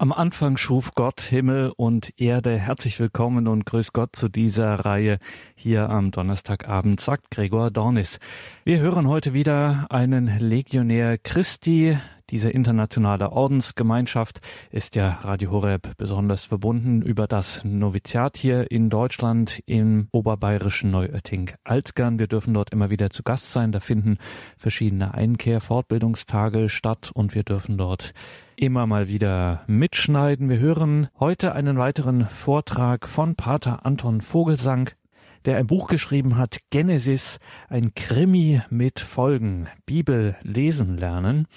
Am Anfang schuf Gott Himmel und Erde. Herzlich willkommen und grüß Gott zu dieser Reihe hier am Donnerstagabend, sagt Gregor Dornis. Wir hören heute wieder einen Legionär Christi. Diese internationale Ordensgemeinschaft ist ja Radio Horeb besonders verbunden über das Noviziat hier in Deutschland im oberbayerischen Neuötting-Alzgern. Wir dürfen dort immer wieder zu Gast sein. Da finden verschiedene Einkehr-Fortbildungstage statt und wir dürfen dort immer mal wieder mitschneiden. Wir hören heute einen weiteren Vortrag von Pater Anton Vogelsang, der ein Buch geschrieben hat, Genesis, ein Krimi mit Folgen, Bibel lesen lernen.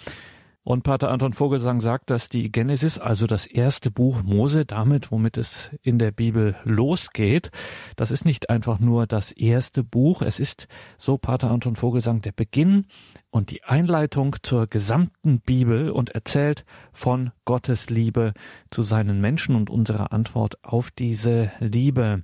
Und Pater Anton Vogelsang sagt, dass die Genesis, also das erste Buch Mose, damit, womit es in der Bibel losgeht, das ist nicht einfach nur das erste Buch, es ist, so Pater Anton Vogelsang, der Beginn und die Einleitung zur gesamten Bibel und erzählt von Gottes Liebe zu seinen Menschen und unserer Antwort auf diese Liebe.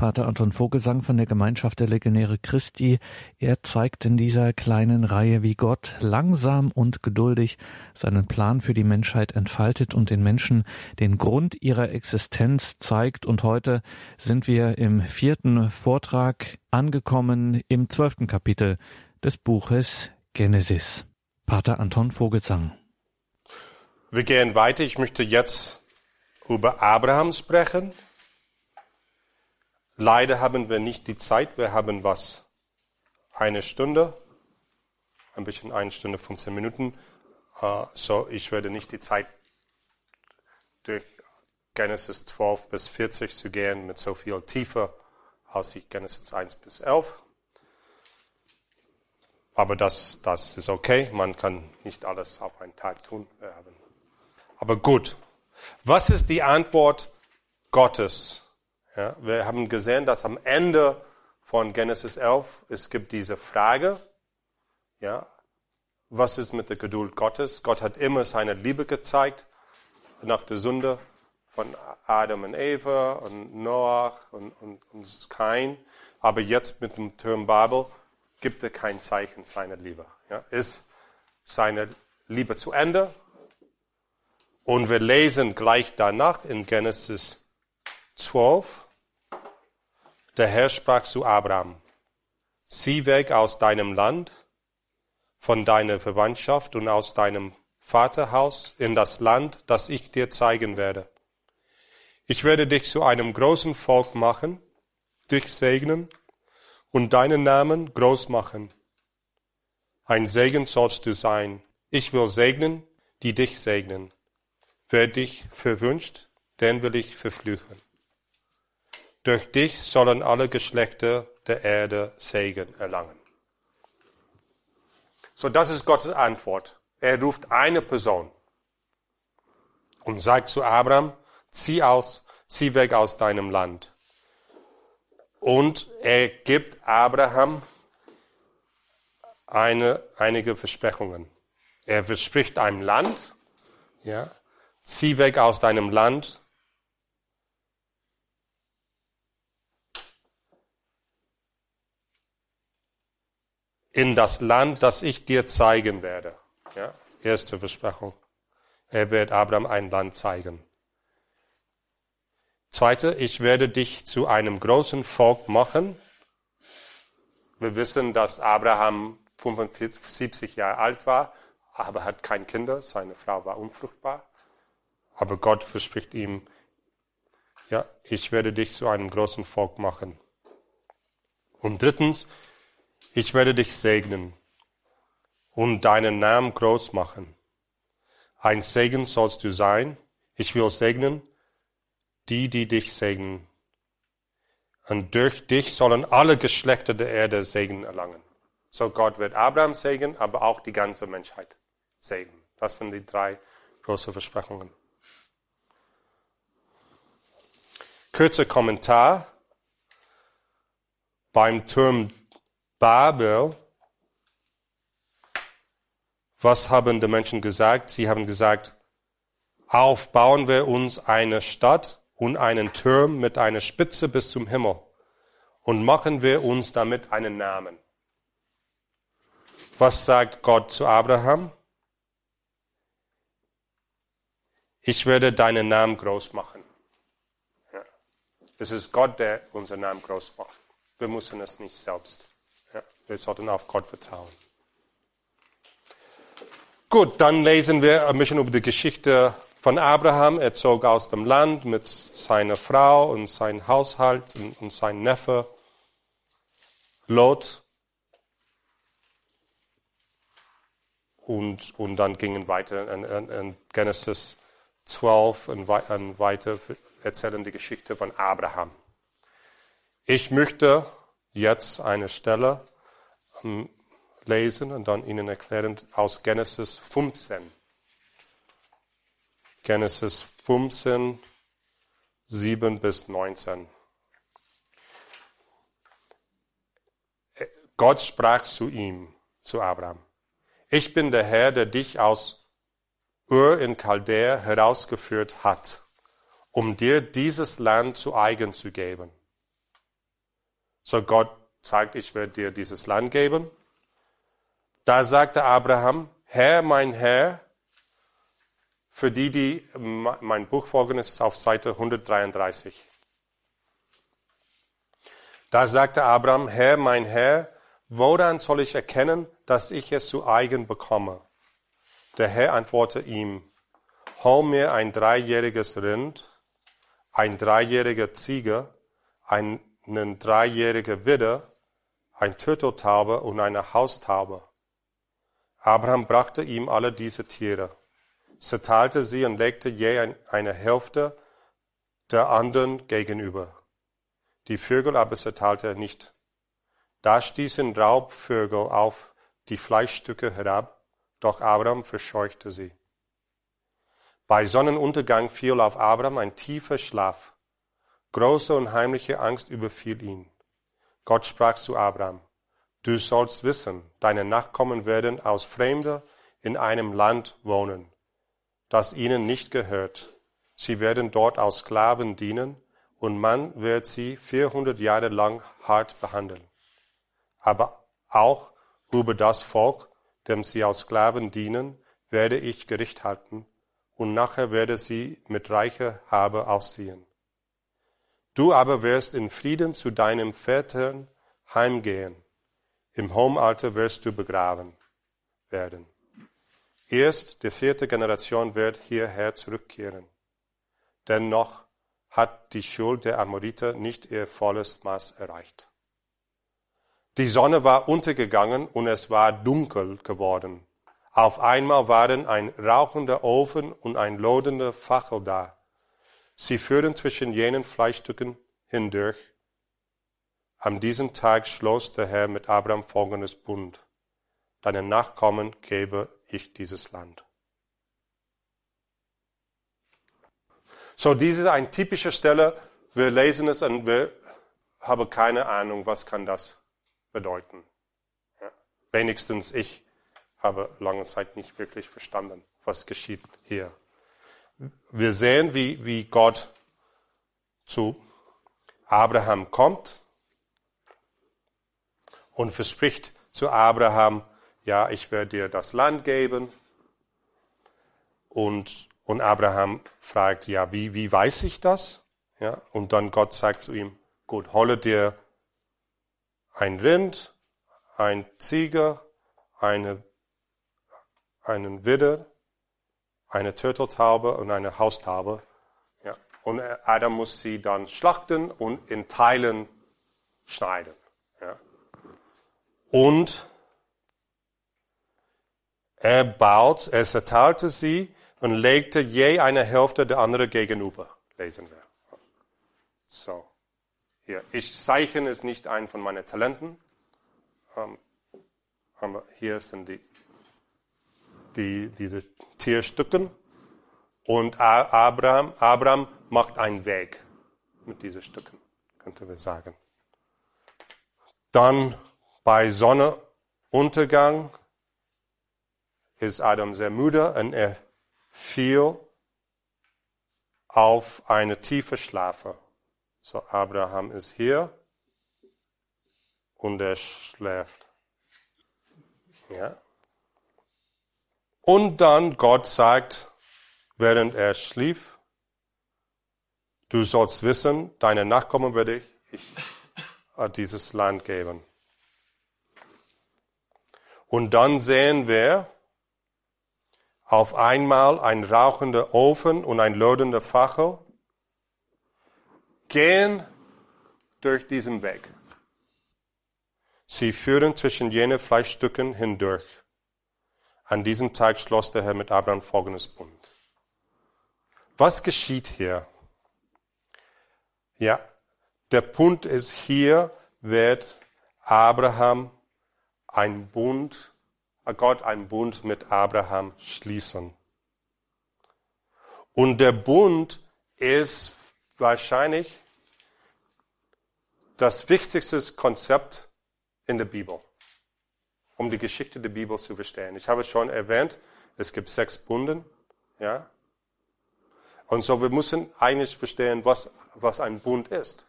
Pater Anton Vogelsang von der Gemeinschaft der Legionäre Christi. Er zeigt in dieser kleinen Reihe, wie Gott langsam und geduldig seinen Plan für die Menschheit entfaltet und den Menschen den Grund ihrer Existenz zeigt. Und heute sind wir im vierten Vortrag angekommen im zwölften Kapitel des Buches Genesis. Pater Anton Vogelsang. Wir gehen weiter. Ich möchte jetzt über Abraham sprechen. Leider haben wir nicht die Zeit. Wir haben was? Eine Stunde. Ein bisschen eine Stunde, 15 Minuten. Uh, so, ich werde nicht die Zeit durch Genesis 12 bis 40 zu gehen mit so viel Tiefe als ich Genesis 1 bis 11. Aber das, das ist okay. Man kann nicht alles auf einen Tag tun. Aber gut. Was ist die Antwort Gottes ja, wir haben gesehen, dass am Ende von Genesis 11 es gibt diese Frage, ja, was ist mit der Geduld Gottes? Gott hat immer seine Liebe gezeigt nach der Sünde von Adam und Eva und Noach und, und, und Kain. Aber jetzt mit dem Term Babel gibt er kein Zeichen seiner Liebe. Ja, ist seine Liebe zu Ende? Und wir lesen gleich danach in Genesis 12. Der Herr sprach zu Abraham, sieh weg aus deinem Land, von deiner Verwandtschaft und aus deinem Vaterhaus in das Land, das ich dir zeigen werde. Ich werde dich zu einem großen Volk machen, dich segnen und deinen Namen groß machen. Ein Segen sollst du sein. Ich will segnen, die dich segnen. Wer dich verwünscht, den will ich verfluchen. Durch dich sollen alle Geschlechter der Erde Segen erlangen. So, das ist Gottes Antwort. Er ruft eine Person und sagt zu Abraham, zieh aus, zieh weg aus deinem Land. Und er gibt Abraham eine, einige Versprechungen. Er verspricht einem Land, ja, zieh weg aus deinem Land in das Land, das ich dir zeigen werde. Ja, erste Versprechung. Er wird Abraham ein Land zeigen. Zweite, ich werde dich zu einem großen Volk machen. Wir wissen, dass Abraham 75 Jahre alt war, aber hat kein Kinder. Seine Frau war unfruchtbar. Aber Gott verspricht ihm, ja, ich werde dich zu einem großen Volk machen. Und drittens, ich werde dich segnen und deinen Namen groß machen. Ein Segen sollst du sein. Ich will segnen die, die dich segnen. Und durch dich sollen alle Geschlechter der Erde Segen erlangen. So Gott wird Abraham segnen, aber auch die ganze Menschheit segnen. Das sind die drei großen Versprechungen. Kurzer Kommentar. Beim Turm Babel, was haben die Menschen gesagt? Sie haben gesagt, aufbauen wir uns eine Stadt und einen Turm mit einer Spitze bis zum Himmel und machen wir uns damit einen Namen. Was sagt Gott zu Abraham? Ich werde deinen Namen groß machen. Ja. Es ist Gott, der unseren Namen groß macht. Wir müssen es nicht selbst. Ja. Wir sollten auf Gott vertrauen. Gut, dann lesen wir ein bisschen über die Geschichte von Abraham. Er zog aus dem Land mit seiner Frau und seinem Haushalt und, und seinem Neffe Lot. Und, und dann gingen weiter in, in, in Genesis 12 und, und weiter erzählen die Geschichte von Abraham. Ich möchte jetzt eine Stelle um, lesen und dann Ihnen erklären aus Genesis 15. Genesis 15, 7 bis 19. Gott sprach zu ihm, zu Abraham. Ich bin der Herr, der dich aus Ur in Chaldea herausgeführt hat, um dir dieses Land zu eigen zu geben. So Gott sagt, ich werde dir dieses Land geben. Da sagte Abraham, Herr, mein Herr, für die, die mein Buch folgen, ist es auf Seite 133. Da sagte Abraham, Herr, mein Herr, woran soll ich erkennen, dass ich es zu eigen bekomme? Der Herr antwortete ihm, hol mir ein dreijähriges Rind, ein dreijähriger Ziege, einen dreijährigen Widder, ein Turteltaube und eine Haustaube. Abraham brachte ihm alle diese Tiere, zerteilte sie und legte je eine Hälfte der anderen gegenüber. Die Vögel aber zerteilte er nicht. Da stießen Raubvögel auf die Fleischstücke herab, doch Abraham verscheuchte sie. Bei Sonnenuntergang fiel auf Abraham ein tiefer Schlaf. Große und heimliche Angst überfiel ihn. Gott sprach zu Abraham, Du sollst wissen, deine Nachkommen werden aus Fremde in einem Land wohnen, das ihnen nicht gehört. Sie werden dort als Sklaven dienen, und man wird sie vierhundert Jahre lang hart behandeln aber auch über das Volk, dem sie als Sklaven dienen, werde ich Gericht halten, und nachher werde sie mit reicher Habe ausziehen. Du aber wirst in Frieden zu deinem Vätern heimgehen. Im Homealter wirst du begraben werden. Erst die vierte Generation wird hierher zurückkehren. Dennoch hat die Schuld der Amoriter nicht ihr volles Maß erreicht. Die Sonne war untergegangen und es war dunkel geworden. Auf einmal waren ein rauchender Ofen und ein lodender Fackel da. Sie führten zwischen jenen Fleischstücken hindurch. An diesem Tag schloss der Herr mit Abraham folgendes Bund. Deinen Nachkommen gebe ich dieses Land. So, diese ist eine typische Stelle. Wir lesen es und wir haben keine Ahnung, was kann das bedeuten. Ja. Wenigstens ich habe lange Zeit nicht wirklich verstanden, was geschieht hier. Wir sehen, wie, wie Gott zu Abraham kommt und verspricht zu Abraham, ja, ich werde dir das Land geben. Und, und Abraham fragt, ja, wie, wie weiß ich das? Ja, und dann Gott sagt zu ihm, gut, hole dir ein Rind, ein Ziege, eine, einen Widder, eine Turteltaube und eine Haustaube. Ja. Und Adam muss sie dann schlachten und in Teilen schneiden. Ja. Und er baut, er zerteilte sie und legte je eine Hälfte der andere gegenüber. Lesen wir. So. Hier, ich zeichne es nicht ein von meinen Talenten. Ähm, aber hier sind die, die, diese Tierstücken. Und Abraham, Abraham macht einen Weg mit diesen Stücken, könnte wir sagen. Dann bei Sonnenuntergang ist Adam sehr müde und er fiel auf eine tiefe Schlafe. So, Abraham ist hier und er schläft. Ja. Und dann Gott sagt, während er schlief. Du sollst wissen, deine Nachkommen werde ich dieses Land geben. Und dann sehen wir auf einmal ein rauchender Ofen und ein lodender Fackel gehen durch diesen Weg. Sie führen zwischen jenen Fleischstücken hindurch. An diesem Tag schloss der Herr mit Abraham folgendes Bund. Was geschieht hier? Ja, der Punkt ist, hier wird Abraham ein Bund, Gott ein Bund mit Abraham schließen. Und der Bund ist wahrscheinlich das wichtigste Konzept in der Bibel, um die Geschichte der Bibel zu verstehen. Ich habe schon erwähnt, es gibt sechs Bunden, ja. Und so wir müssen eigentlich verstehen, was, was ein Bund ist.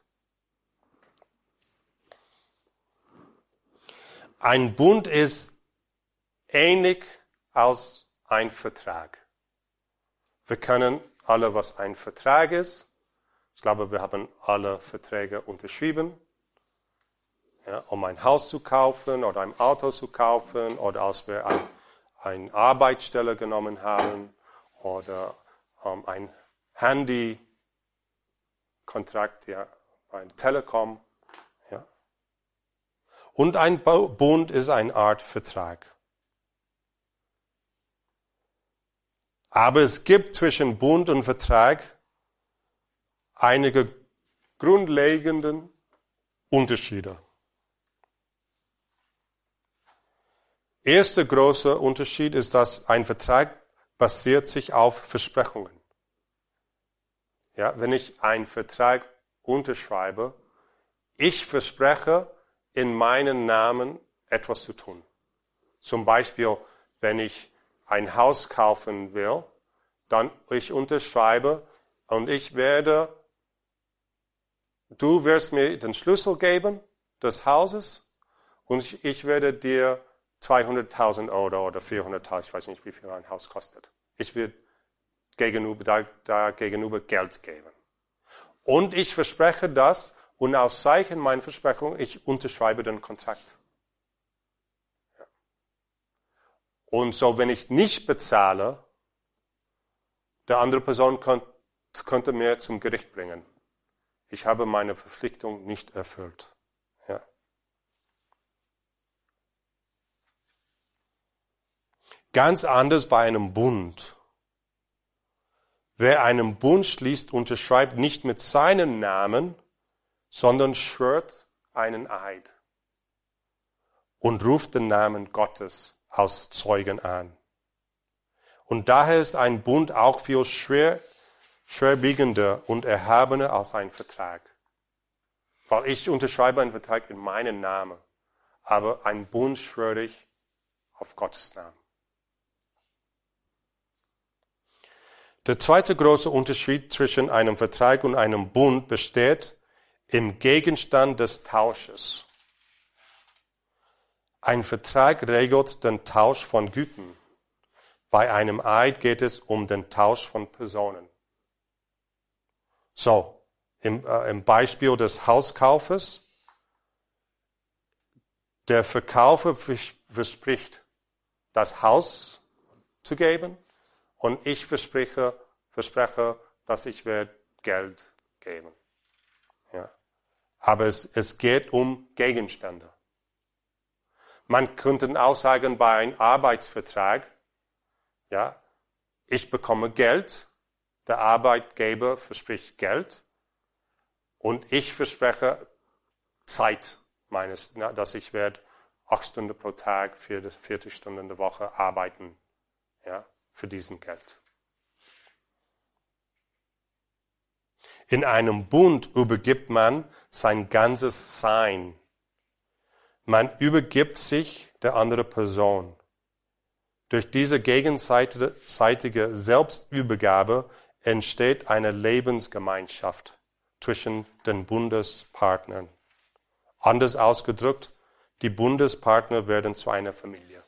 Ein Bund ist ähnlich als ein Vertrag. Wir kennen alle, was ein Vertrag ist. Ich glaube, wir haben alle Verträge unterschrieben, ja, um ein Haus zu kaufen oder ein Auto zu kaufen oder als wir ein, eine Arbeitsstelle genommen haben oder um, ein Handy-Kontrakt ja, bei Telekom. Und ein Bund ist eine Art Vertrag. Aber es gibt zwischen Bund und Vertrag einige grundlegende Unterschiede. Erster großer Unterschied ist, dass ein Vertrag basiert sich auf Versprechungen. Ja, wenn ich einen Vertrag unterschreibe, ich verspreche, in meinem Namen etwas zu tun. Zum Beispiel, wenn ich ein Haus kaufen will, dann ich unterschreibe und ich werde, du wirst mir den Schlüssel geben des Hauses und ich, ich werde dir 200.000 Euro oder 400.000, ich weiß nicht, wie viel ein Haus kostet. Ich will gegenüber, da, da gegenüber Geld geben. Und ich verspreche das, und aus Zeichen meiner Versprechung, ich unterschreibe den Kontrakt. Und so, wenn ich nicht bezahle, der andere Person könnte mir zum Gericht bringen. Ich habe meine Verpflichtung nicht erfüllt. Ganz anders bei einem Bund. Wer einen Bund schließt, unterschreibt nicht mit seinem Namen, sondern schwört einen Eid und ruft den Namen Gottes als Zeugen an. Und daher ist ein Bund auch viel schwer, schwerwiegender und erhabener als ein Vertrag. Weil ich unterschreibe einen Vertrag in meinem Namen, aber ein Bund schwöre ich auf Gottes Namen. Der zweite große Unterschied zwischen einem Vertrag und einem Bund besteht im Gegenstand des Tausches. Ein Vertrag regelt den Tausch von Güten. Bei einem Eid geht es um den Tausch von Personen. So, im, äh, im Beispiel des Hauskaufes, der Verkäufer verspricht, das Haus zu geben und ich verspreche, verspreche dass ich werde Geld geben. Aber es, es geht um Gegenstände. Man könnte auch sagen, bei einem Arbeitsvertrag, ja, ich bekomme Geld, der Arbeitgeber verspricht Geld und ich verspreche Zeit meines, dass ich werde acht Stunden pro Tag, 40 Stunden in der Woche arbeiten, ja, für diesen Geld. In einem Bund übergibt man sein ganzes Sein. Man übergibt sich der anderen Person. Durch diese gegenseitige Selbstübergabe entsteht eine Lebensgemeinschaft zwischen den Bundespartnern. Anders ausgedrückt, die Bundespartner werden zu einer Familie.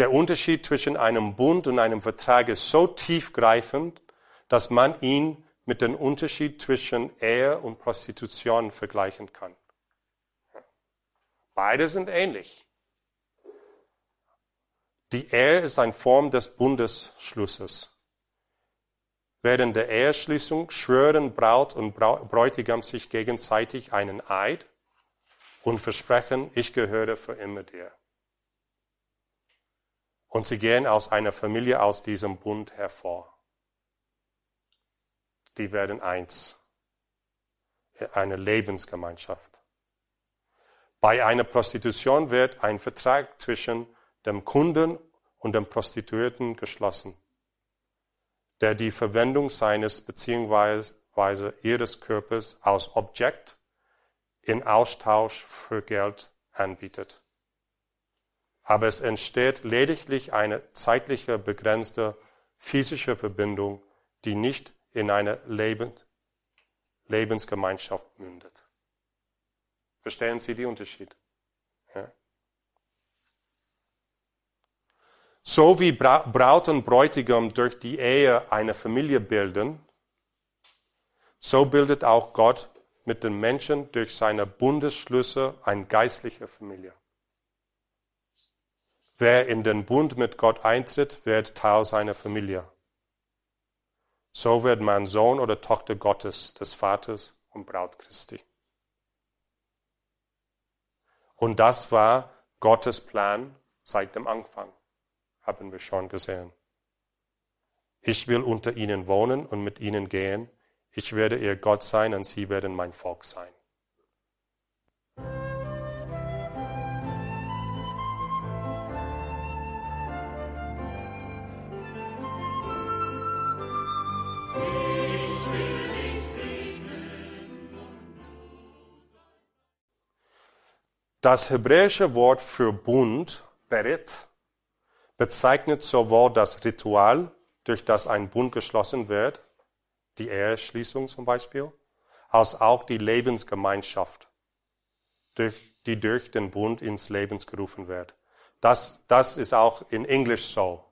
Der Unterschied zwischen einem Bund und einem Vertrag ist so tiefgreifend, dass man ihn mit dem Unterschied zwischen Ehe und Prostitution vergleichen kann. Beide sind ähnlich. Die Ehe ist eine Form des Bundesschlusses. Während der Eheschließung schwören Braut und Bräutigam sich gegenseitig einen Eid und versprechen, ich gehöre für immer dir. Und sie gehen aus einer Familie aus diesem Bund hervor. Die werden eins. Eine Lebensgemeinschaft. Bei einer Prostitution wird ein Vertrag zwischen dem Kunden und dem Prostituierten geschlossen der die Verwendung seines bzw. ihres Körpers als Objekt in Austausch für Geld anbietet. Aber es entsteht lediglich eine zeitliche begrenzte physische Verbindung, die nicht in eine Lebens Lebensgemeinschaft mündet. Verstehen Sie den Unterschied? Ja. So wie Braut und Bräutigam durch die Ehe eine Familie bilden, so bildet auch Gott mit den Menschen durch seine Bundesschlüsse eine geistliche Familie. Wer in den Bund mit Gott eintritt, wird Teil seiner Familie. So wird man Sohn oder Tochter Gottes, des Vaters und Braut Christi. Und das war Gottes Plan seit dem Anfang haben wir schon gesehen. Ich will unter ihnen wohnen und mit ihnen gehen. Ich werde ihr Gott sein und sie werden mein Volk sein. Das hebräische Wort für Bund, Berit, bezeichnet sowohl das Ritual, durch das ein Bund geschlossen wird, die Eheschließung zum Beispiel, als auch die Lebensgemeinschaft, durch, die durch den Bund ins Leben gerufen wird. Das, das ist auch in Englisch so.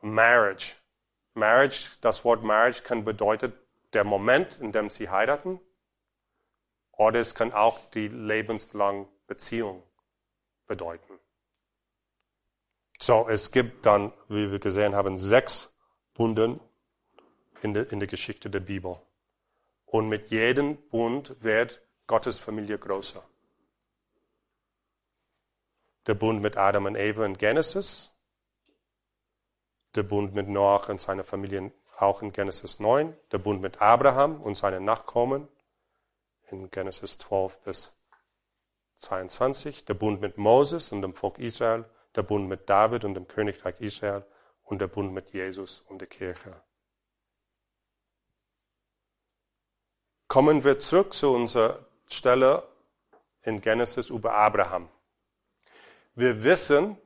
Marriage. Marriage, das Wort Marriage kann bedeuten der Moment, in dem sie heiraten, oder es kann auch die lebenslange Beziehung bedeuten. So, es gibt dann, wie wir gesehen haben, sechs Bunden in der, in der Geschichte der Bibel. Und mit jedem Bund wird Gottes Familie größer. Der Bund mit Adam und Eva in Genesis, der Bund mit Noach und seiner Familie auch in Genesis 9, der Bund mit Abraham und seinen Nachkommen in Genesis 12 bis 22, der Bund mit Moses und dem Volk Israel der Bund mit David und dem Königreich Israel und der Bund mit Jesus und der Kirche. Kommen wir zurück zu unserer Stelle in Genesis über Abraham. Wir wissen,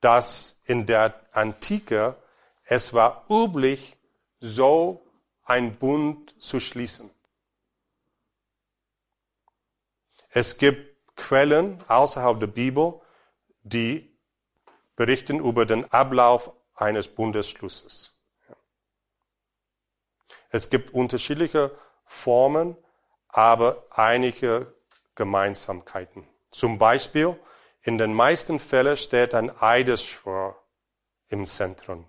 dass in der Antike es war üblich, so ein Bund zu schließen. Es gibt Quellen außerhalb der Bibel, die berichten über den Ablauf eines Bundesschlusses. Es gibt unterschiedliche Formen, aber einige Gemeinsamkeiten. Zum Beispiel, in den meisten Fällen steht ein Eidesschwur im Zentrum,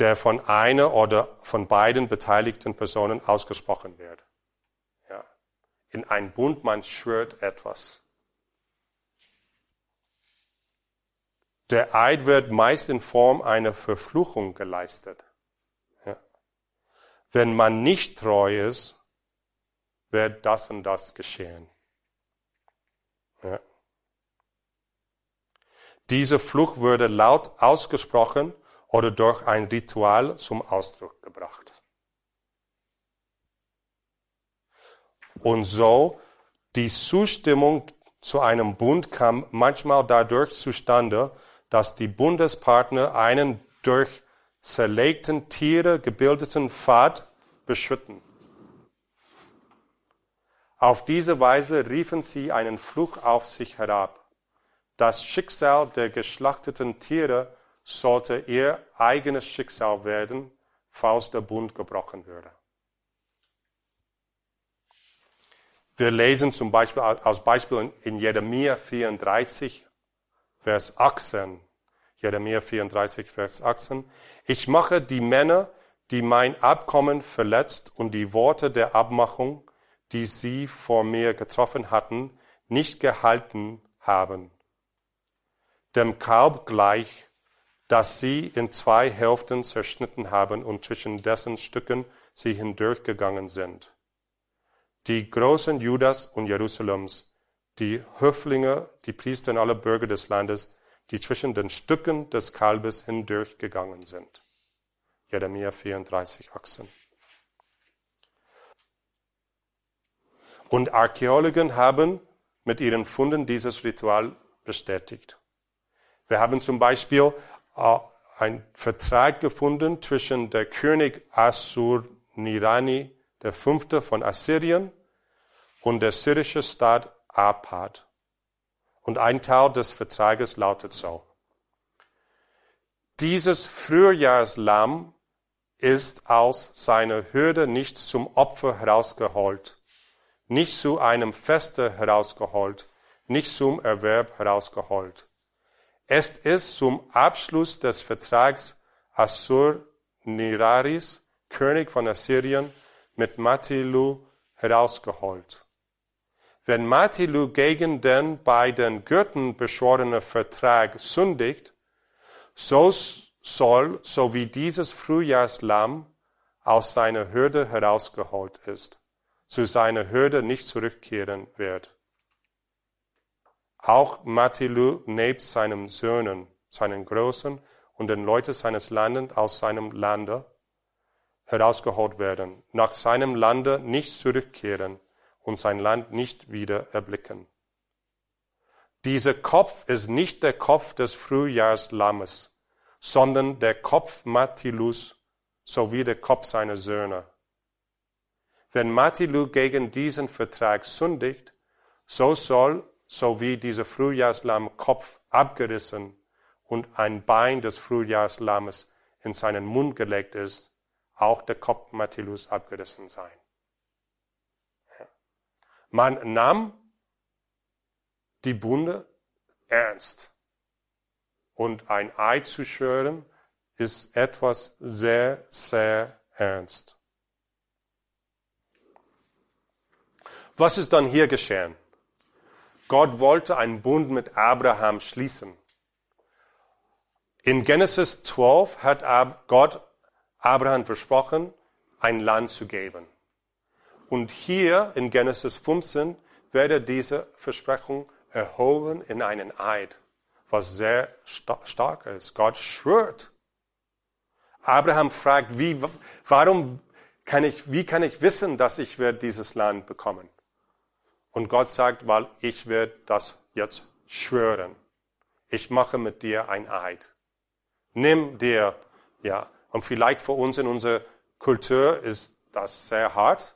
der von einer oder von beiden beteiligten Personen ausgesprochen wird. In einem Bund, man schwört etwas. Der Eid wird meist in Form einer Verfluchung geleistet. Ja. Wenn man nicht treu ist, wird das und das geschehen. Ja. Diese Fluch würde laut ausgesprochen oder durch ein Ritual zum Ausdruck gebracht. Und so die Zustimmung zu einem Bund kam manchmal dadurch zustande, dass die Bundespartner einen durch zerlegten Tiere gebildeten Pfad beschritten. Auf diese Weise riefen sie einen Fluch auf sich herab, Das Schicksal der geschlachteten Tiere sollte ihr eigenes Schicksal werden, falls der Bund gebrochen würde. Wir lesen zum Beispiel als Beispiel in Jeremia 34, Vers 18. Jeremia 34, Vers 18. Ich mache die Männer, die mein Abkommen verletzt und die Worte der Abmachung, die sie vor mir getroffen hatten, nicht gehalten haben. Dem Kalb gleich, das sie in zwei Hälften zerschnitten haben und zwischen dessen Stücken sie hindurchgegangen sind. Die Großen Judas und Jerusalems, die Höflinge, die Priester und alle Bürger des Landes, die zwischen den Stücken des Kalbes hindurchgegangen sind. Jeremia 34, 18. Und Archäologen haben mit ihren Funden dieses Ritual bestätigt. Wir haben zum Beispiel äh, einen Vertrag gefunden zwischen der König Assur-Nirani der Fünfte von Assyrien und der syrische Staat Apad. Und ein Teil des Vertrages lautet so. Dieses Frühjahrslamm ist aus seiner Hürde nicht zum Opfer herausgeholt, nicht zu einem Feste herausgeholt, nicht zum Erwerb herausgeholt. Es ist zum Abschluss des Vertrags Assur-Niraris, König von Assyrien, mit Matilu herausgeholt. Wenn Matilu gegen den bei den Göttern beschworenen Vertrag sündigt, so soll, so wie dieses Frühjahrslamm aus seiner Hürde herausgeholt ist, zu seiner Hürde nicht zurückkehren wird. Auch Matilu nebst seinen Söhnen, seinen Großen und den Leuten seines Landes aus seinem Lande herausgeholt werden, nach seinem Lande nicht zurückkehren und sein Land nicht wieder erblicken. Dieser Kopf ist nicht der Kopf des Frühjahrslammes, sondern der Kopf Matilus sowie der Kopf seiner Söhne. Wenn Matilu gegen diesen Vertrag sündigt, so soll so wie dieser Frühjahrslamm Kopf abgerissen und ein Bein des Frühjahrslammes in seinen Mund gelegt ist, auch der Kopf Matthäus abgerissen sein. Man nahm die Bunde ernst. Und ein Ei zu schwören ist etwas sehr, sehr ernst. Was ist dann hier geschehen? Gott wollte einen Bund mit Abraham schließen. In Genesis 12 hat Gott Abraham versprochen, ein Land zu geben. Und hier in Genesis 15 werde diese Versprechung erhoben in einen Eid, was sehr stark ist. Gott schwört. Abraham fragt, wie, warum kann ich, wie kann ich wissen, dass ich werde dieses Land bekommen? Und Gott sagt, weil ich werde das jetzt schwören. Ich mache mit dir ein Eid. Nimm dir, ja, und vielleicht für uns in unserer Kultur ist das sehr hart,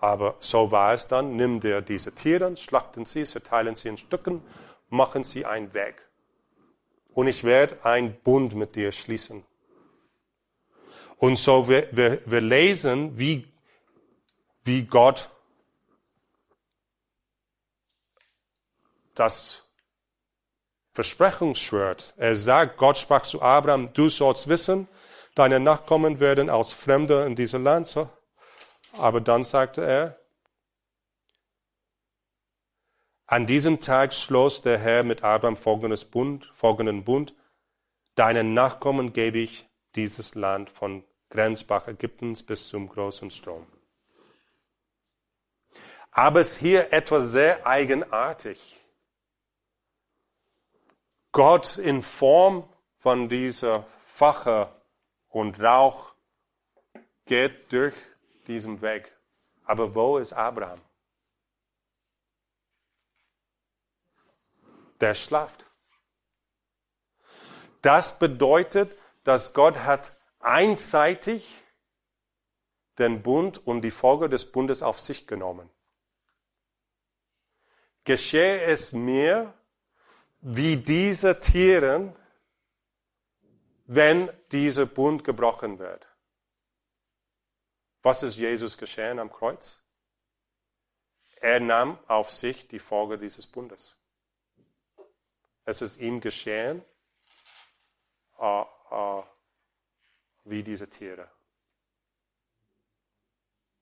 aber so war es dann. Nimm dir diese Tiere, schlachten sie, zerteilen sie in Stücken, machen sie einen Weg. Und ich werde einen Bund mit dir schließen. Und so wir, wir, wir lesen, wie, wie Gott das Versprechungsschwert. Er sagt, Gott sprach zu Abraham, du sollst wissen, deine Nachkommen werden als Fremde in diesem Land. So. Aber dann sagte er, an diesem Tag schloss der Herr mit Abraham folgendes Bund, folgenden Bund, deinen Nachkommen gebe ich dieses Land von Grenzbach Ägyptens bis zum großen Strom. Aber es ist hier etwas sehr eigenartig. Gott in Form von dieser Fache und Rauch geht durch diesen Weg. Aber wo ist Abraham? Der schlaft. Das bedeutet, dass Gott hat einseitig den Bund und die Folge des Bundes auf sich genommen. Geschehe es mir, wie diese Tiere, wenn dieser Bund gebrochen wird. Was ist Jesus geschehen am Kreuz? Er nahm auf sich die Folge dieses Bundes. Es ist ihm geschehen, uh, uh, wie diese Tiere,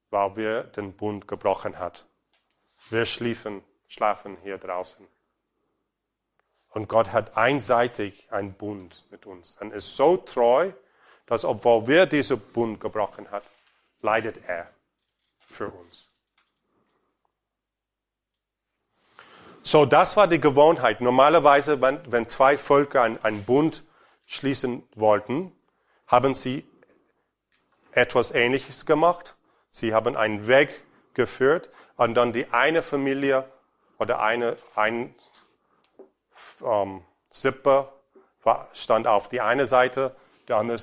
weil wir den Bund gebrochen hat. Wir schliefen, schlafen hier draußen. Und Gott hat einseitig einen Bund mit uns und ist so treu, dass obwohl wir diesen Bund gebrochen haben, leidet er für uns. So, das war die Gewohnheit. Normalerweise, wenn, wenn zwei Völker einen, einen Bund schließen wollten, haben sie etwas Ähnliches gemacht. Sie haben einen Weg geführt und dann die eine Familie oder eine, ein ähm, Sippe stand auf die eine Seite, der andere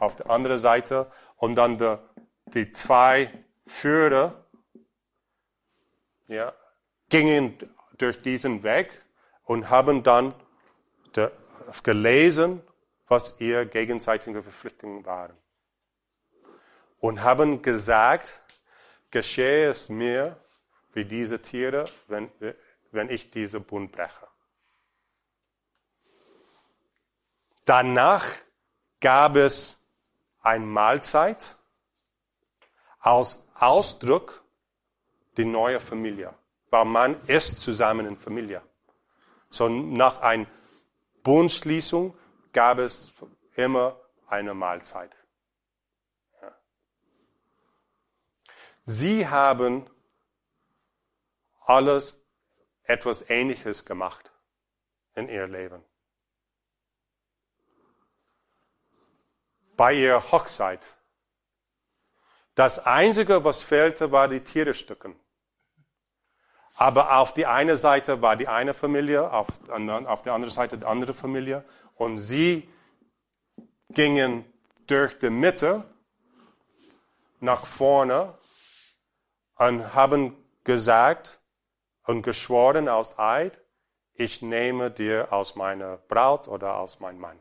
auf der anderen Seite und dann die, die zwei Führer ja, gingen durch diesen Weg und haben dann de, gelesen, was ihre gegenseitigen Verpflichtungen waren. Und haben gesagt, geschehe es mir wie diese Tiere, wenn, wenn ich diese Bund breche. Danach gab es eine Mahlzeit als Ausdruck die neue Familie, weil man ist zusammen in Familie. So nach einer Bundschließung gab es immer eine Mahlzeit. Sie haben alles etwas Ähnliches gemacht in ihr Leben. Bei ihrer Hochzeit. Das Einzige, was fehlte, war die Tierestücken. Aber auf die eine Seite war die eine Familie, auf, auf der anderen Seite die andere Familie. Und sie gingen durch die Mitte nach vorne und haben gesagt und geschworen aus Eid, ich nehme dir aus meiner Braut oder aus meinem Mann.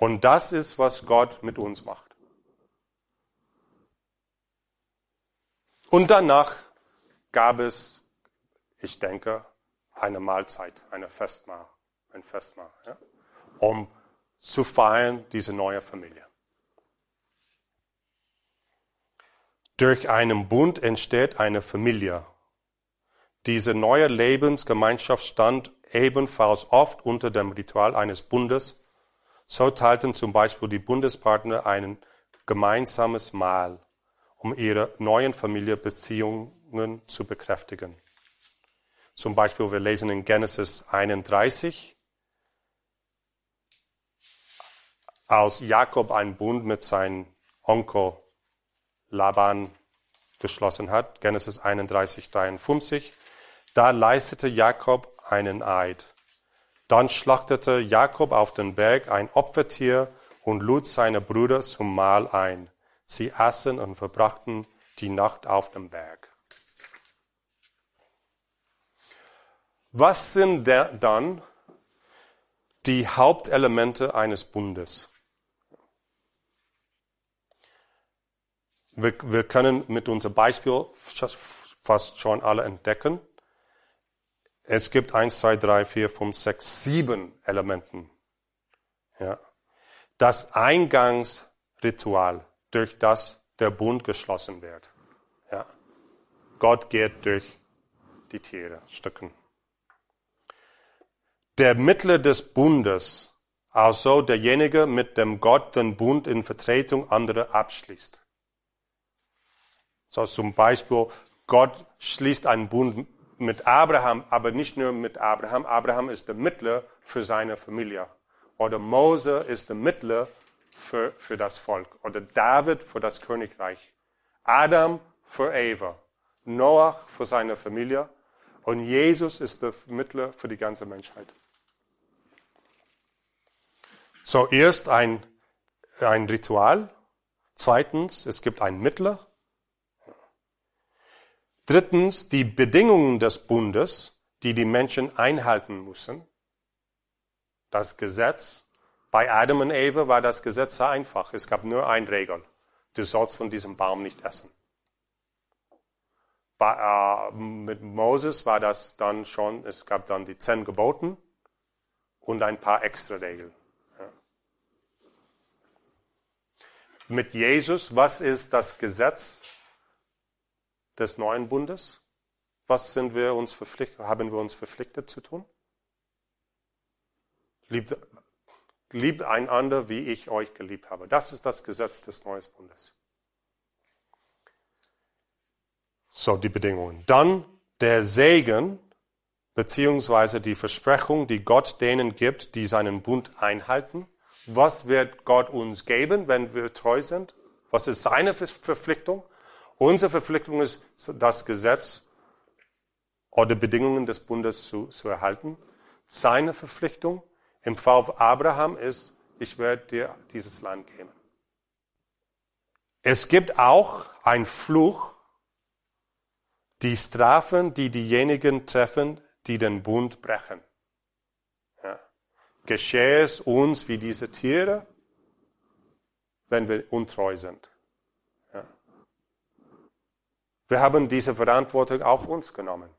Und das ist, was Gott mit uns macht. Und danach gab es, ich denke, eine Mahlzeit, eine Festmahl, ein Festmahl, ja, um zu feiern diese neue Familie. Durch einen Bund entsteht eine Familie. Diese neue Lebensgemeinschaft stand ebenfalls oft unter dem Ritual eines Bundes so teilten zum Beispiel die Bundespartner ein gemeinsames Mahl, um ihre neuen Familienbeziehungen zu bekräftigen. Zum Beispiel, wir lesen in Genesis 31, als Jakob einen Bund mit seinem Onkel Laban geschlossen hat, Genesis 31, 53, da leistete Jakob einen Eid. Dann schlachtete Jakob auf den Berg ein Opfertier und lud seine Brüder zum Mahl ein. Sie aßen und verbrachten die Nacht auf dem Berg. Was sind dann die Hauptelemente eines Bundes? Wir, wir können mit unserem Beispiel fast schon alle entdecken. Es gibt eins, zwei, drei, vier, fünf, sechs, sieben Elementen. Ja. Das Eingangsritual, durch das der Bund geschlossen wird. Ja. Gott geht durch die Tiere, Stücken. Der Mittler des Bundes, also derjenige, mit dem Gott den Bund in Vertretung anderer abschließt. So zum Beispiel, Gott schließt einen Bund mit Abraham, aber nicht nur mit Abraham. Abraham ist der Mittler für seine Familie. Oder Mose ist der Mittler für, für das Volk. Oder David für das Königreich. Adam für Eva. Noach für seine Familie. Und Jesus ist der Mittler für die ganze Menschheit. So, erst ein, ein Ritual. Zweitens, es gibt einen Mittler. Drittens, die Bedingungen des Bundes, die die Menschen einhalten müssen. Das Gesetz. Bei Adam und Eva war das Gesetz sehr einfach. Es gab nur ein Regel. Du sollst von diesem Baum nicht essen. Bei, äh, mit Moses war das dann schon, es gab dann die zehn Geboten und ein paar extra Regeln. Ja. Mit Jesus, was ist das Gesetz des neuen Bundes? Was sind wir uns haben wir uns verpflichtet zu tun? Liebt, liebt einander, wie ich euch geliebt habe. Das ist das Gesetz des neuen Bundes. So, die Bedingungen. Dann der Segen, beziehungsweise die Versprechung, die Gott denen gibt, die seinen Bund einhalten. Was wird Gott uns geben, wenn wir treu sind? Was ist seine Verpflichtung? Unsere Verpflichtung ist, das Gesetz oder Bedingungen des Bundes zu, zu erhalten. Seine Verpflichtung im Fall Abraham ist, ich werde dir dieses Land geben. Es gibt auch ein Fluch, die Strafen, die diejenigen treffen, die den Bund brechen. Ja. Geschehe es uns wie diese Tiere, wenn wir untreu sind. Wir haben diese Verantwortung auf uns genommen.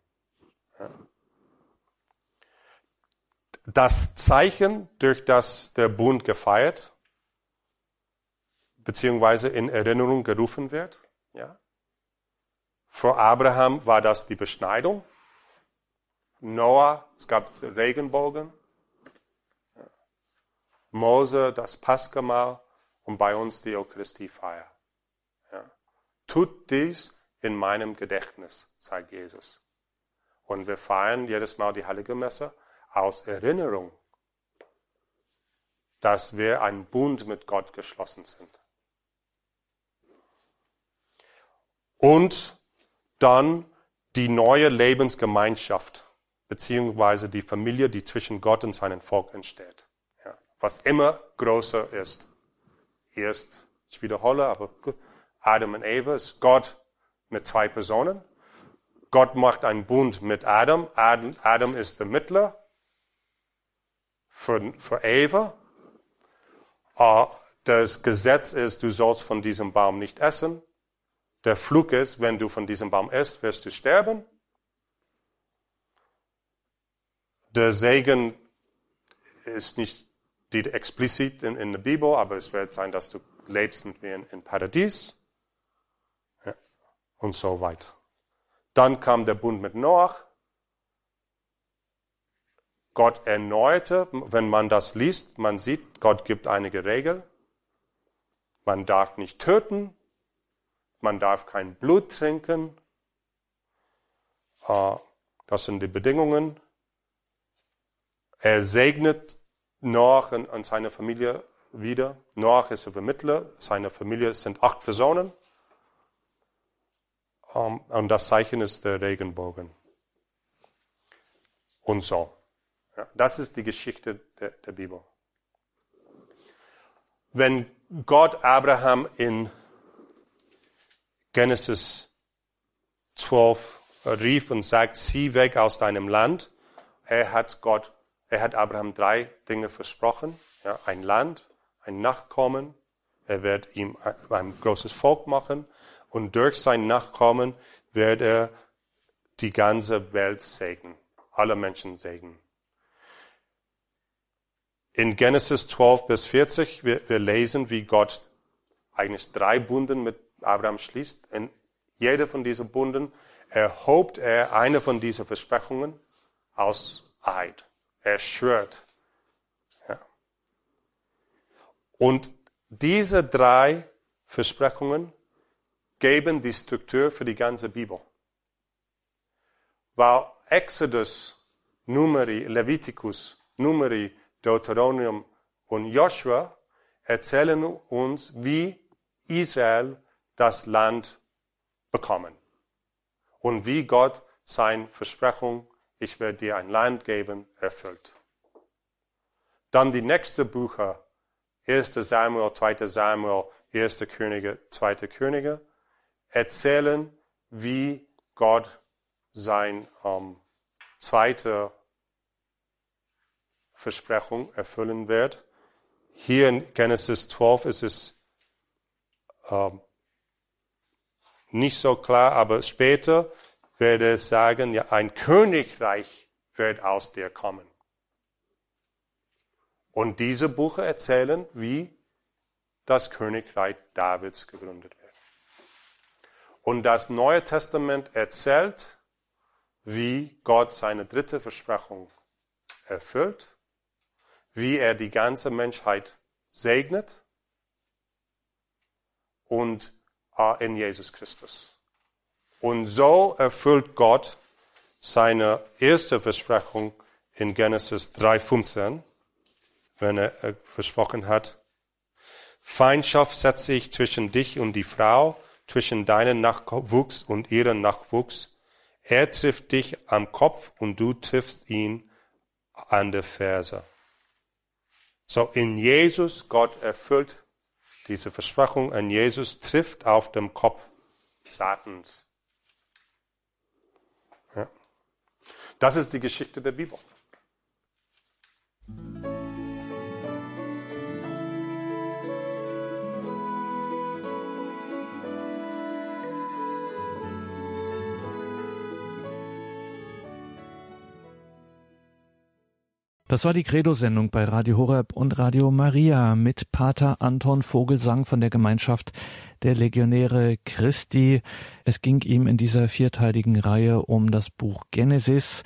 Das Zeichen, durch das der Bund gefeiert, beziehungsweise in Erinnerung gerufen wird, ja, vor Abraham war das die Beschneidung. Noah, es gab Regenbogen. Mose, das Paschamahl und bei uns die Eucharistiefeier. Ja. Tut dies in meinem Gedächtnis, sagt Jesus. Und wir feiern jedes Mal die Heilige Messe aus Erinnerung, dass wir einen Bund mit Gott geschlossen sind. Und dann die neue Lebensgemeinschaft, beziehungsweise die Familie, die zwischen Gott und seinem Volk entsteht. Ja, was immer größer ist. Erst, ich wiederhole, aber Adam und Eva ist Gott mit zwei Personen. Gott macht einen Bund mit Adam. Adam, Adam ist der Mittler für, für Eva. Ah, das Gesetz ist, du sollst von diesem Baum nicht essen. Der Flug ist, wenn du von diesem Baum isst, wirst du sterben. Der Segen ist nicht explizit in, in, der Bibel, aber es wird sein, dass du lebst mit mir in Paradies. Und so weiter. Dann kam der Bund mit Noach. Gott erneuerte, wenn man das liest, man sieht, Gott gibt einige Regeln. Man darf nicht töten, man darf kein Blut trinken. Ah, das sind die Bedingungen. Er segnet Noach und seine Familie wieder. Noach ist der Vermittler, seine Familie sind acht Personen. Und das Zeichen ist der Regenbogen. Und so. Das ist die Geschichte der, der Bibel. Wenn Gott Abraham in Genesis 12 rief und sagt, zieh weg aus deinem Land. Er hat Gott, er hat Abraham drei Dinge versprochen. Ja, ein Land, ein Nachkommen. Er wird ihm ein großes Volk machen. Und durch sein Nachkommen wird er die ganze Welt segnen. Alle Menschen segnen. In Genesis 12 bis 40, wir, wir lesen, wie Gott eigentlich drei Bunden mit Abraham schließt, in jeder von diesen Bunden erhobt er eine von diesen Versprechungen aus Eid. Er schwört. Ja. Und diese drei Versprechungen geben die Struktur für die ganze Bibel. Weil Exodus, Numeri, Leviticus, Numeri, Deuteronomium und Joshua erzählen uns, wie Israel das Land bekommen. Und wie Gott sein Versprechung, ich werde dir ein Land geben, erfüllt. Dann die nächste Bücher, 1. Samuel, 2. Samuel, 1. Könige, 2. Könige, erzählen, wie Gott sein ähm, zweite Versprechung erfüllen wird. Hier in Genesis 12 ist es ähm, nicht so klar, aber später werde es sagen, ja, ein Königreich wird aus dir kommen. Und diese Bücher erzählen, wie das Königreich Davids gegründet wird. Und das Neue Testament erzählt, wie Gott seine dritte Versprechung erfüllt, wie er die ganze Menschheit segnet und äh, in Jesus Christus. Und so erfüllt Gott seine erste Versprechung in Genesis 3,15, wenn er äh, versprochen hat, Feindschaft setze ich zwischen dich und die Frau, zwischen deinem Nachwuchs und ihrem Nachwuchs. Er trifft dich am Kopf und du triffst ihn an der Ferse. So in Jesus, Gott erfüllt diese Versprechung an Jesus, trifft auf dem Kopf Satans. Ja. Das ist die Geschichte der Bibel. Das war die Credo-Sendung bei Radio Horeb und Radio Maria mit Pater Anton Vogelsang von der Gemeinschaft der Legionäre Christi. Es ging ihm in dieser vierteiligen Reihe um das Buch Genesis.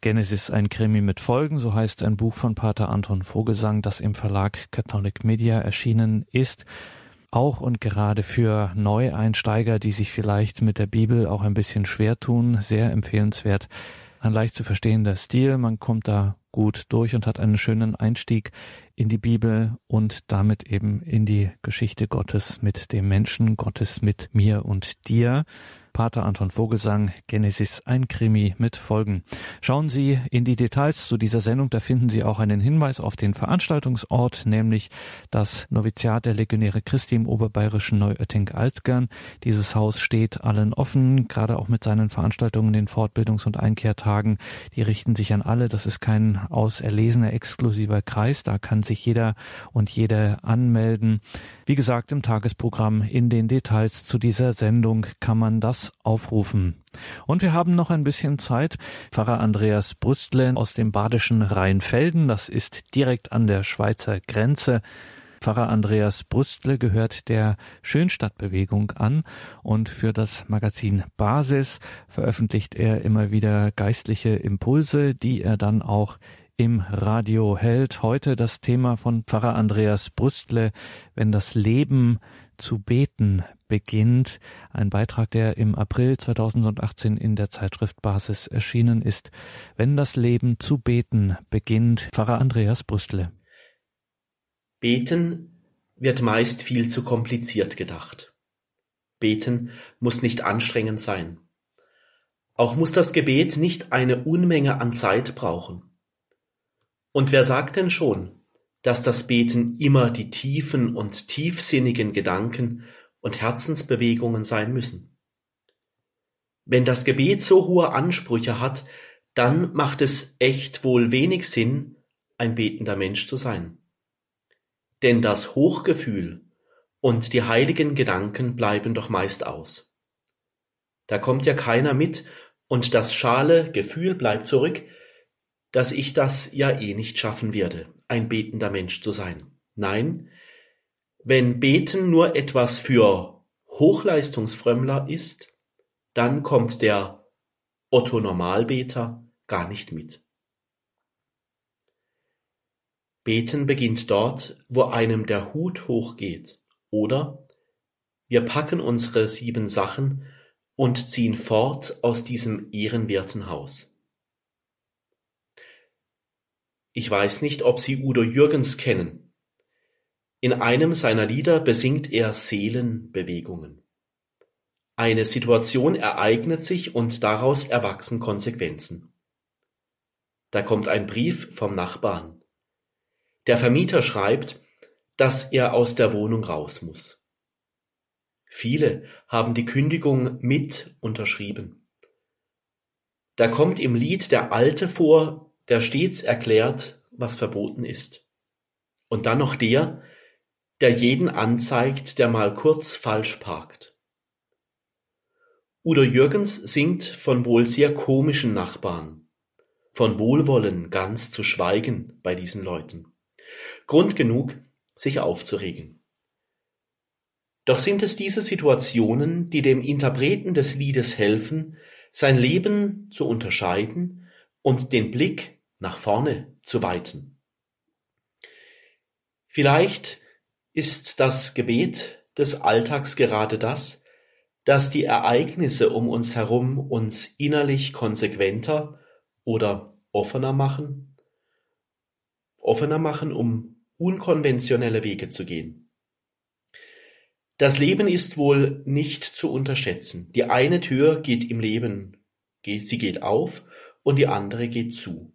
Genesis ein Krimi mit Folgen, so heißt ein Buch von Pater Anton Vogelsang, das im Verlag Catholic Media erschienen ist. Auch und gerade für Neueinsteiger, die sich vielleicht mit der Bibel auch ein bisschen schwer tun, sehr empfehlenswert. Ein leicht zu verstehender Stil, man kommt da gut durch und hat einen schönen Einstieg in die Bibel und damit eben in die Geschichte Gottes mit dem Menschen, Gottes mit mir und dir. Pater Anton Vogelsang, Genesis, ein Krimi mit Folgen. Schauen Sie in die Details zu dieser Sendung, da finden Sie auch einen Hinweis auf den Veranstaltungsort, nämlich das Noviziat der Legionäre Christi im oberbayerischen Neuötting-Alzgern. Dieses Haus steht allen offen, gerade auch mit seinen Veranstaltungen, den Fortbildungs- und Einkehrtagen. Die richten sich an alle. Das ist kein auserlesener, exklusiver Kreis. Da kann sich jeder und jede anmelden. Wie gesagt, im Tagesprogramm in den Details zu dieser Sendung kann man das aufrufen. Und wir haben noch ein bisschen Zeit. Pfarrer Andreas Brüstle aus dem badischen Rheinfelden, das ist direkt an der Schweizer Grenze. Pfarrer Andreas Brüstle gehört der Schönstadtbewegung an und für das Magazin Basis veröffentlicht er immer wieder geistliche Impulse, die er dann auch im Radio hält. Heute das Thema von Pfarrer Andreas Brüstle, wenn das Leben zu beten beginnt. Ein Beitrag, der im April 2018 in der Zeitschrift Basis erschienen ist. Wenn das Leben zu beten beginnt. Pfarrer Andreas Brüstle. Beten wird meist viel zu kompliziert gedacht. Beten muss nicht anstrengend sein. Auch muss das Gebet nicht eine Unmenge an Zeit brauchen. Und wer sagt denn schon, dass das Beten immer die tiefen und tiefsinnigen Gedanken und Herzensbewegungen sein müssen. Wenn das Gebet so hohe Ansprüche hat, dann macht es echt wohl wenig Sinn, ein betender Mensch zu sein. Denn das Hochgefühl und die heiligen Gedanken bleiben doch meist aus. Da kommt ja keiner mit und das schale Gefühl bleibt zurück, dass ich das ja eh nicht schaffen werde ein betender Mensch zu sein. Nein, wenn Beten nur etwas für Hochleistungsfrömmler ist, dann kommt der Otto Normalbeter gar nicht mit. Beten beginnt dort, wo einem der Hut hochgeht, oder wir packen unsere sieben Sachen und ziehen fort aus diesem ehrenwerten Haus. Ich weiß nicht, ob Sie Udo Jürgens kennen. In einem seiner Lieder besingt er Seelenbewegungen. Eine Situation ereignet sich und daraus erwachsen Konsequenzen. Da kommt ein Brief vom Nachbarn. Der Vermieter schreibt, dass er aus der Wohnung raus muss. Viele haben die Kündigung mit unterschrieben. Da kommt im Lied der Alte vor, der stets erklärt, was verboten ist. Und dann noch der, der jeden anzeigt, der mal kurz falsch parkt. Udo Jürgens singt von wohl sehr komischen Nachbarn, von Wohlwollen ganz zu schweigen bei diesen Leuten. Grund genug, sich aufzuregen. Doch sind es diese Situationen, die dem Interpreten des Liedes helfen, sein Leben zu unterscheiden und den Blick nach vorne zu weiten. Vielleicht ist das Gebet des Alltags gerade das, das die Ereignisse um uns herum uns innerlich konsequenter oder offener machen, offener machen, um unkonventionelle Wege zu gehen. Das Leben ist wohl nicht zu unterschätzen. Die eine Tür geht im Leben, sie geht auf und die andere geht zu.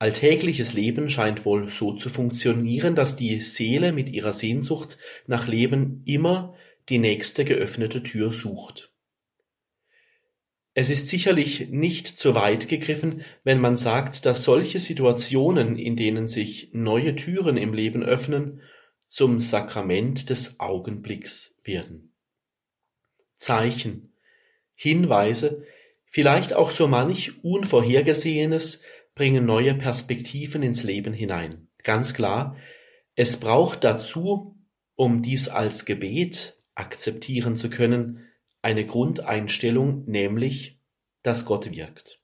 Alltägliches Leben scheint wohl so zu funktionieren, dass die Seele mit ihrer Sehnsucht nach Leben immer die nächste geöffnete Tür sucht. Es ist sicherlich nicht zu weit gegriffen, wenn man sagt, dass solche Situationen, in denen sich neue Türen im Leben öffnen, zum Sakrament des Augenblicks werden. Zeichen, Hinweise, vielleicht auch so manch Unvorhergesehenes, bringen neue Perspektiven ins Leben hinein. Ganz klar, es braucht dazu, um dies als Gebet akzeptieren zu können, eine Grundeinstellung, nämlich, dass Gott wirkt.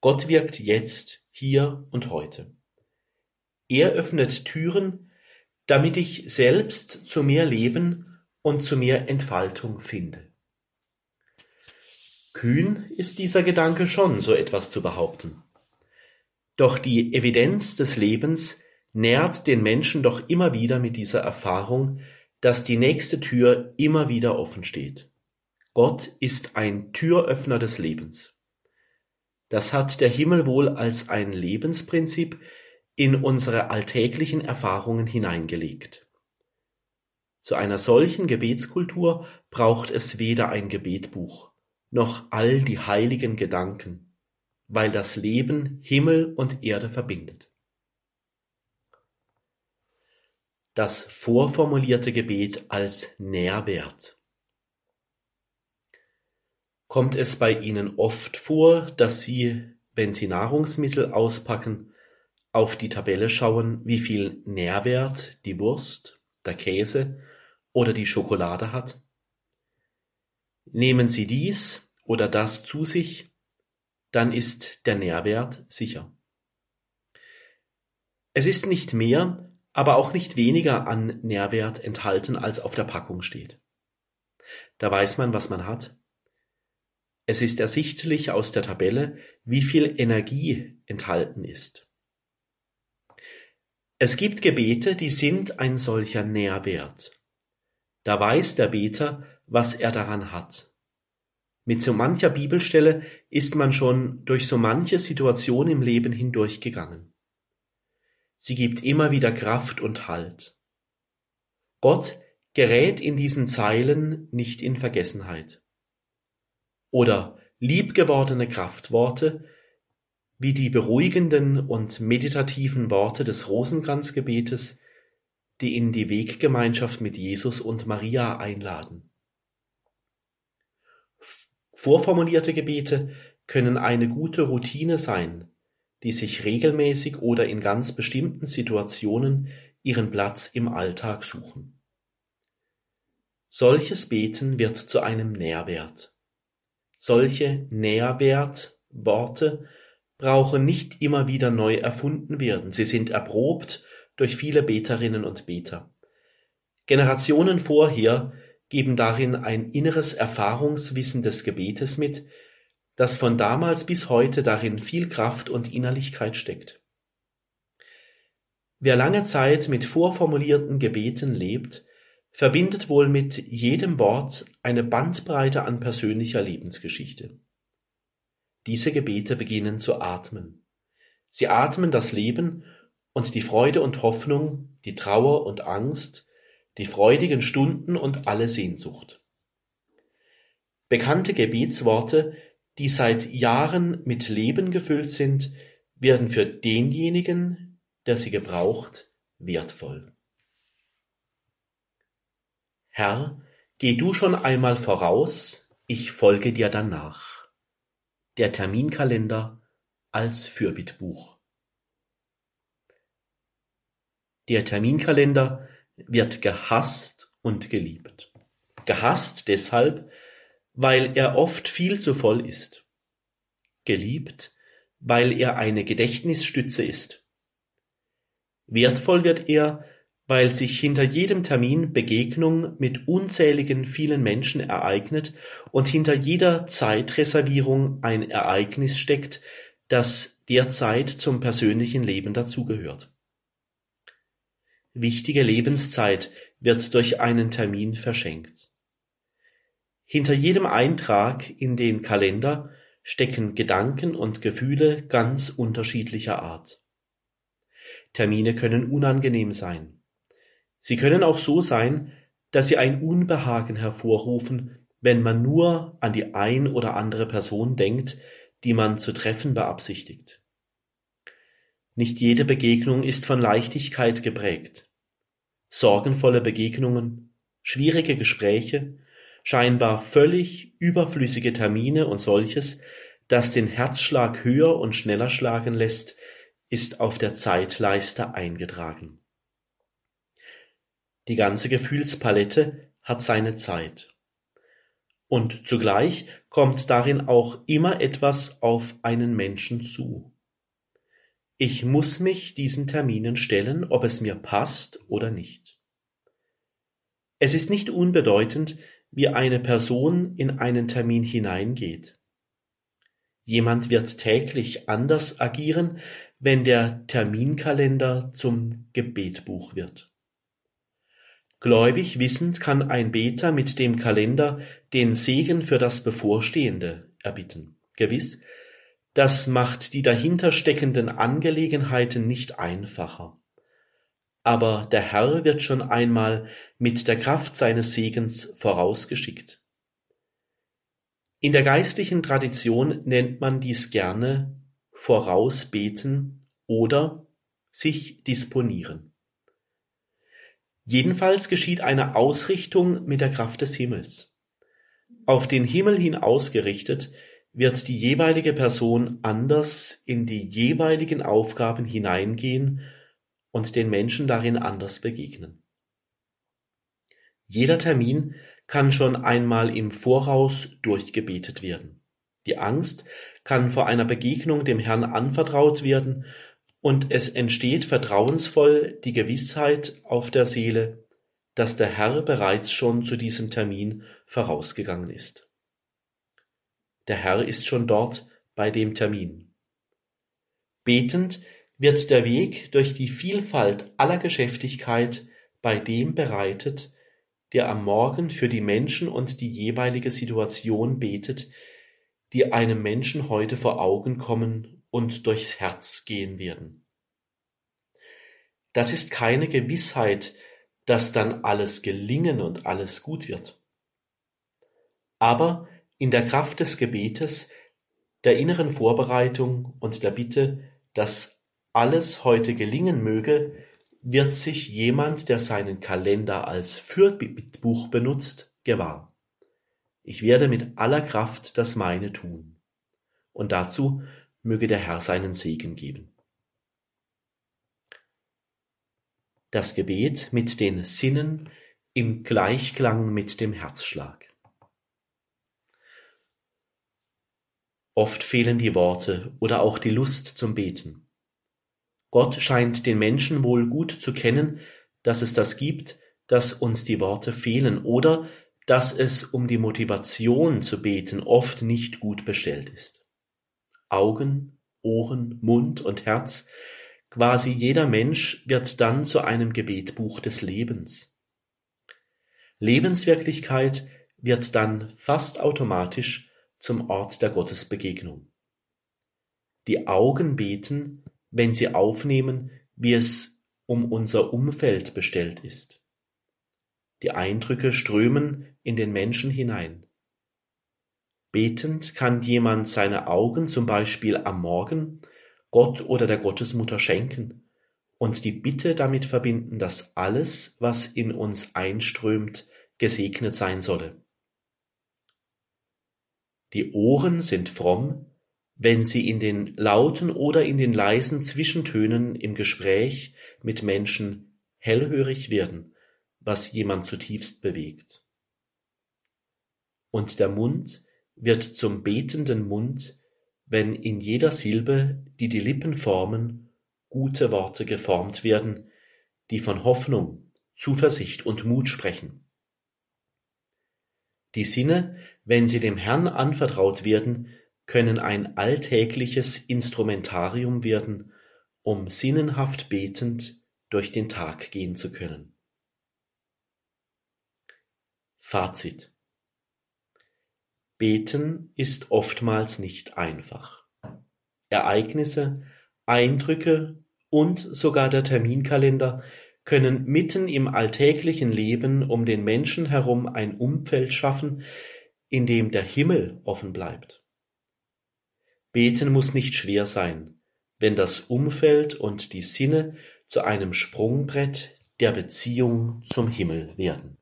Gott wirkt jetzt, hier und heute. Er öffnet Türen, damit ich selbst zu mehr Leben und zu mehr Entfaltung finde. Kühn ist dieser Gedanke schon, so etwas zu behaupten. Doch die Evidenz des Lebens nährt den Menschen doch immer wieder mit dieser Erfahrung, dass die nächste Tür immer wieder offen steht. Gott ist ein Türöffner des Lebens. Das hat der Himmel wohl als ein Lebensprinzip in unsere alltäglichen Erfahrungen hineingelegt. Zu einer solchen Gebetskultur braucht es weder ein Gebetbuch noch all die heiligen Gedanken, weil das Leben Himmel und Erde verbindet. Das vorformulierte Gebet als Nährwert. Kommt es bei Ihnen oft vor, dass Sie, wenn Sie Nahrungsmittel auspacken, auf die Tabelle schauen, wie viel Nährwert die Wurst, der Käse oder die Schokolade hat? Nehmen Sie dies oder das zu sich, dann ist der Nährwert sicher. Es ist nicht mehr, aber auch nicht weniger an Nährwert enthalten, als auf der Packung steht. Da weiß man, was man hat. Es ist ersichtlich aus der Tabelle, wie viel Energie enthalten ist. Es gibt Gebete, die sind ein solcher Nährwert. Da weiß der Beter, was er daran hat. Mit so mancher Bibelstelle ist man schon durch so manche Situation im Leben hindurchgegangen. Sie gibt immer wieder Kraft und Halt. Gott gerät in diesen Zeilen nicht in Vergessenheit. Oder liebgewordene Kraftworte, wie die beruhigenden und meditativen Worte des Rosenkranzgebetes, die in die Weggemeinschaft mit Jesus und Maria einladen. Vorformulierte Gebete können eine gute Routine sein, die sich regelmäßig oder in ganz bestimmten Situationen ihren Platz im Alltag suchen. Solches Beten wird zu einem Nährwert. Solche Nährwertworte brauchen nicht immer wieder neu erfunden werden. Sie sind erprobt durch viele Beterinnen und Beter. Generationen vorher geben darin ein inneres Erfahrungswissen des Gebetes mit, das von damals bis heute darin viel Kraft und Innerlichkeit steckt. Wer lange Zeit mit vorformulierten Gebeten lebt, verbindet wohl mit jedem Wort eine Bandbreite an persönlicher Lebensgeschichte. Diese Gebete beginnen zu atmen. Sie atmen das Leben und die Freude und Hoffnung, die Trauer und Angst, die freudigen Stunden und alle Sehnsucht. Bekannte Gebetsworte die seit Jahren mit Leben gefüllt sind, werden für denjenigen, der sie gebraucht, wertvoll. Herr, geh du schon einmal voraus, ich folge dir danach. Der Terminkalender als Fürbittbuch. Der Terminkalender wird gehasst und geliebt. Gehasst deshalb, weil er oft viel zu voll ist. Geliebt, weil er eine Gedächtnisstütze ist. Wertvoll wird er, weil sich hinter jedem Termin Begegnung mit unzähligen vielen Menschen ereignet und hinter jeder Zeitreservierung ein Ereignis steckt, das derzeit zum persönlichen Leben dazugehört. Wichtige Lebenszeit wird durch einen Termin verschenkt. Hinter jedem Eintrag in den Kalender stecken Gedanken und Gefühle ganz unterschiedlicher Art. Termine können unangenehm sein. Sie können auch so sein, dass sie ein Unbehagen hervorrufen, wenn man nur an die ein oder andere Person denkt, die man zu treffen beabsichtigt. Nicht jede Begegnung ist von Leichtigkeit geprägt. Sorgenvolle Begegnungen, schwierige Gespräche, scheinbar völlig überflüssige Termine und solches, das den Herzschlag höher und schneller schlagen lässt, ist auf der Zeitleiste eingetragen. Die ganze Gefühlspalette hat seine Zeit. Und zugleich kommt darin auch immer etwas auf einen Menschen zu. Ich muss mich diesen Terminen stellen, ob es mir passt oder nicht. Es ist nicht unbedeutend, wie eine Person in einen Termin hineingeht. Jemand wird täglich anders agieren, wenn der Terminkalender zum Gebetbuch wird. Gläubig wissend kann ein Beter mit dem Kalender den Segen für das Bevorstehende erbitten. Gewiss, das macht die dahinter steckenden Angelegenheiten nicht einfacher aber der Herr wird schon einmal mit der Kraft seines Segens vorausgeschickt. In der geistlichen Tradition nennt man dies gerne vorausbeten oder sich disponieren. Jedenfalls geschieht eine Ausrichtung mit der Kraft des Himmels. Auf den Himmel hin ausgerichtet wird die jeweilige Person anders in die jeweiligen Aufgaben hineingehen und den Menschen darin anders begegnen. Jeder Termin kann schon einmal im Voraus durchgebetet werden. Die Angst kann vor einer Begegnung dem Herrn anvertraut werden und es entsteht vertrauensvoll die Gewissheit auf der Seele, dass der Herr bereits schon zu diesem Termin vorausgegangen ist. Der Herr ist schon dort bei dem Termin. Betend wird der Weg durch die Vielfalt aller Geschäftigkeit bei dem bereitet, der am Morgen für die Menschen und die jeweilige Situation betet, die einem Menschen heute vor Augen kommen und durchs Herz gehen werden. Das ist keine Gewissheit, dass dann alles gelingen und alles gut wird. Aber in der Kraft des Gebetes, der inneren Vorbereitung und der Bitte, dass alles heute gelingen möge, wird sich jemand, der seinen Kalender als Fürbittbuch benutzt, gewahr. Ich werde mit aller Kraft das meine tun. Und dazu möge der Herr seinen Segen geben. Das Gebet mit den Sinnen im Gleichklang mit dem Herzschlag. Oft fehlen die Worte oder auch die Lust zum Beten. Gott scheint den Menschen wohl gut zu kennen, dass es das gibt, dass uns die Worte fehlen oder dass es um die Motivation zu beten oft nicht gut bestellt ist. Augen, Ohren, Mund und Herz, quasi jeder Mensch wird dann zu einem Gebetbuch des Lebens. Lebenswirklichkeit wird dann fast automatisch zum Ort der Gottesbegegnung. Die Augen beten, wenn sie aufnehmen, wie es um unser Umfeld bestellt ist. Die Eindrücke strömen in den Menschen hinein. Betend kann jemand seine Augen zum Beispiel am Morgen Gott oder der Gottesmutter schenken und die Bitte damit verbinden, dass alles, was in uns einströmt, gesegnet sein solle. Die Ohren sind fromm, wenn sie in den lauten oder in den leisen Zwischentönen im Gespräch mit Menschen hellhörig werden, was jemand zutiefst bewegt. Und der Mund wird zum betenden Mund, wenn in jeder Silbe, die die Lippen formen, gute Worte geformt werden, die von Hoffnung, Zuversicht und Mut sprechen. Die Sinne, wenn sie dem Herrn anvertraut werden, können ein alltägliches Instrumentarium werden, um sinnenhaft betend durch den Tag gehen zu können. Fazit Beten ist oftmals nicht einfach. Ereignisse, Eindrücke und sogar der Terminkalender können mitten im alltäglichen Leben um den Menschen herum ein Umfeld schaffen, in dem der Himmel offen bleibt. Beten muss nicht schwer sein, wenn das Umfeld und die Sinne zu einem Sprungbrett der Beziehung zum Himmel werden.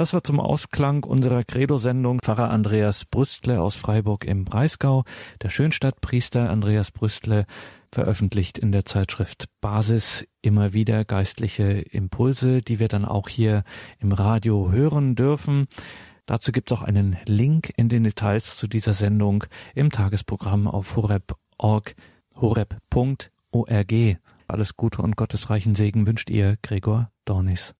Das war zum Ausklang unserer Credo-Sendung Pfarrer Andreas Brüstle aus Freiburg im Breisgau, der Schönstadtpriester Andreas Brüstle, veröffentlicht in der Zeitschrift Basis immer wieder geistliche Impulse, die wir dann auch hier im Radio hören dürfen. Dazu gibt es auch einen Link in den Details zu dieser Sendung im Tagesprogramm auf horeb.org, horeb.org. Alles Gute und gottesreichen Segen wünscht ihr, Gregor Dornis.